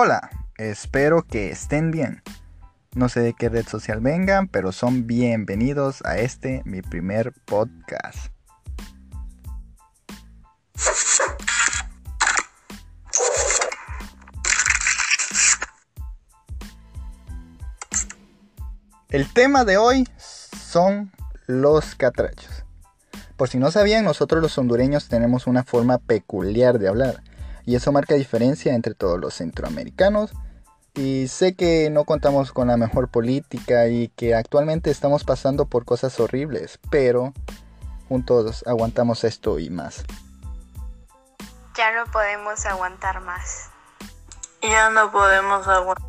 Hola, espero que estén bien. No sé de qué red social vengan, pero son bienvenidos a este, mi primer podcast. El tema de hoy son los catrachos. Por si no sabían, nosotros los hondureños tenemos una forma peculiar de hablar y eso marca diferencia entre todos los centroamericanos. Y sé que no contamos con la mejor política y que actualmente estamos pasando por cosas horribles, pero juntos aguantamos esto y más. Ya no podemos aguantar más. Ya no podemos aguantar.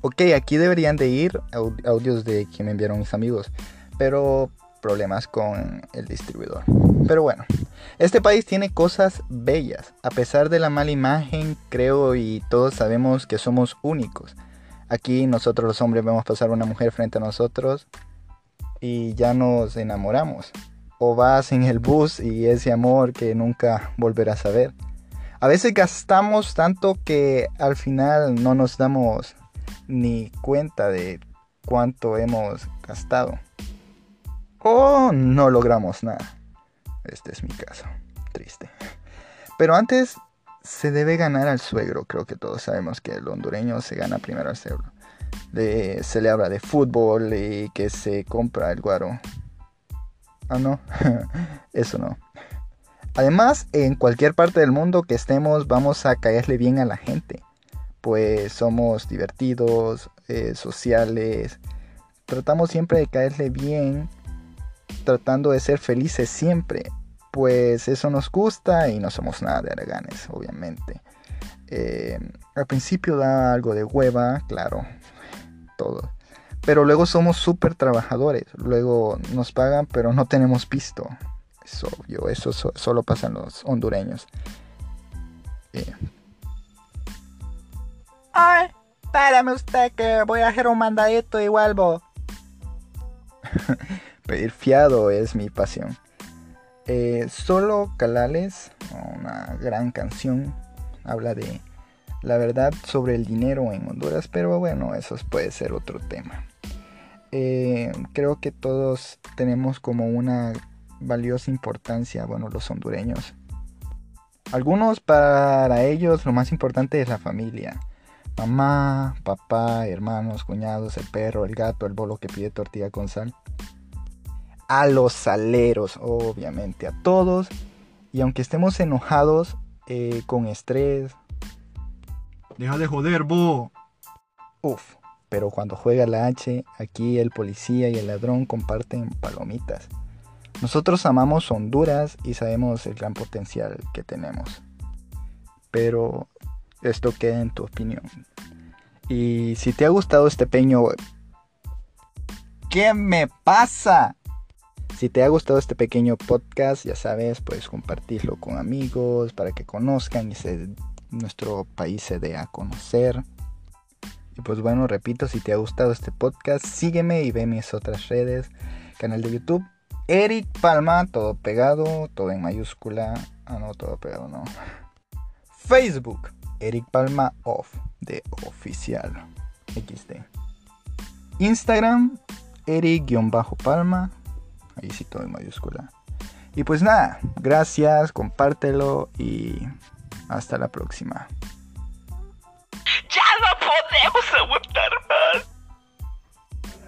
Ok, aquí deberían de ir audios de que me enviaron mis amigos, pero problemas con el distribuidor. Pero bueno, este país tiene cosas bellas. A pesar de la mala imagen, creo y todos sabemos que somos únicos. Aquí nosotros los hombres vemos pasar una mujer frente a nosotros y ya nos enamoramos. O vas en el bus y ese amor que nunca volverás a ver. A veces gastamos tanto que al final no nos damos ni cuenta de cuánto hemos gastado o no logramos nada. Este es mi caso. Triste. Pero antes se debe ganar al suegro. Creo que todos sabemos que el hondureño se gana primero al suegro. se le habla de fútbol y que se compra el guaro. Ah, no. Eso no. Además, en cualquier parte del mundo que estemos, vamos a caerle bien a la gente. Pues somos divertidos, eh, sociales. Tratamos siempre de caerle bien tratando de ser felices siempre, pues eso nos gusta y no somos nada de araganes, obviamente. Eh, al principio da algo de hueva, claro, todo. Pero luego somos súper trabajadores, luego nos pagan pero no tenemos visto. Es obvio, eso solo pasa en los hondureños. Eh. Ay, párame usted que voy a hacer un mandadito y vuelvo. Pedir fiado es mi pasión. Eh, solo Calales, una gran canción, habla de la verdad sobre el dinero en Honduras, pero bueno, eso puede ser otro tema. Eh, creo que todos tenemos como una valiosa importancia, bueno, los hondureños. Algunos para ellos lo más importante es la familia. Mamá, papá, hermanos, cuñados, el perro, el gato, el bolo que pide tortilla con sal a los saleros, obviamente, a todos. Y aunque estemos enojados, eh, con estrés. Deja de joder, bo. Uf, pero cuando juega la H, aquí el policía y el ladrón comparten palomitas. Nosotros amamos Honduras y sabemos el gran potencial que tenemos. Pero esto queda en tu opinión. Y si te ha gustado este peño... ¿Qué me pasa? Si te ha gustado este pequeño podcast, ya sabes, puedes compartirlo con amigos para que conozcan y se, nuestro país se dé a conocer. Y pues bueno, repito, si te ha gustado este podcast, sígueme y ve mis otras redes, canal de YouTube, Eric Palma, todo pegado, todo en mayúscula. Ah, no, todo pegado, no. Facebook, Eric Palma Off, de oficial. XD. Instagram, Eric-Palma Ahí sí todo en mayúscula. Y pues nada, gracias, compártelo y hasta la próxima. Ya no podemos aguantar más.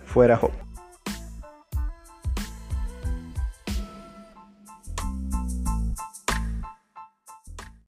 Fuera Hope.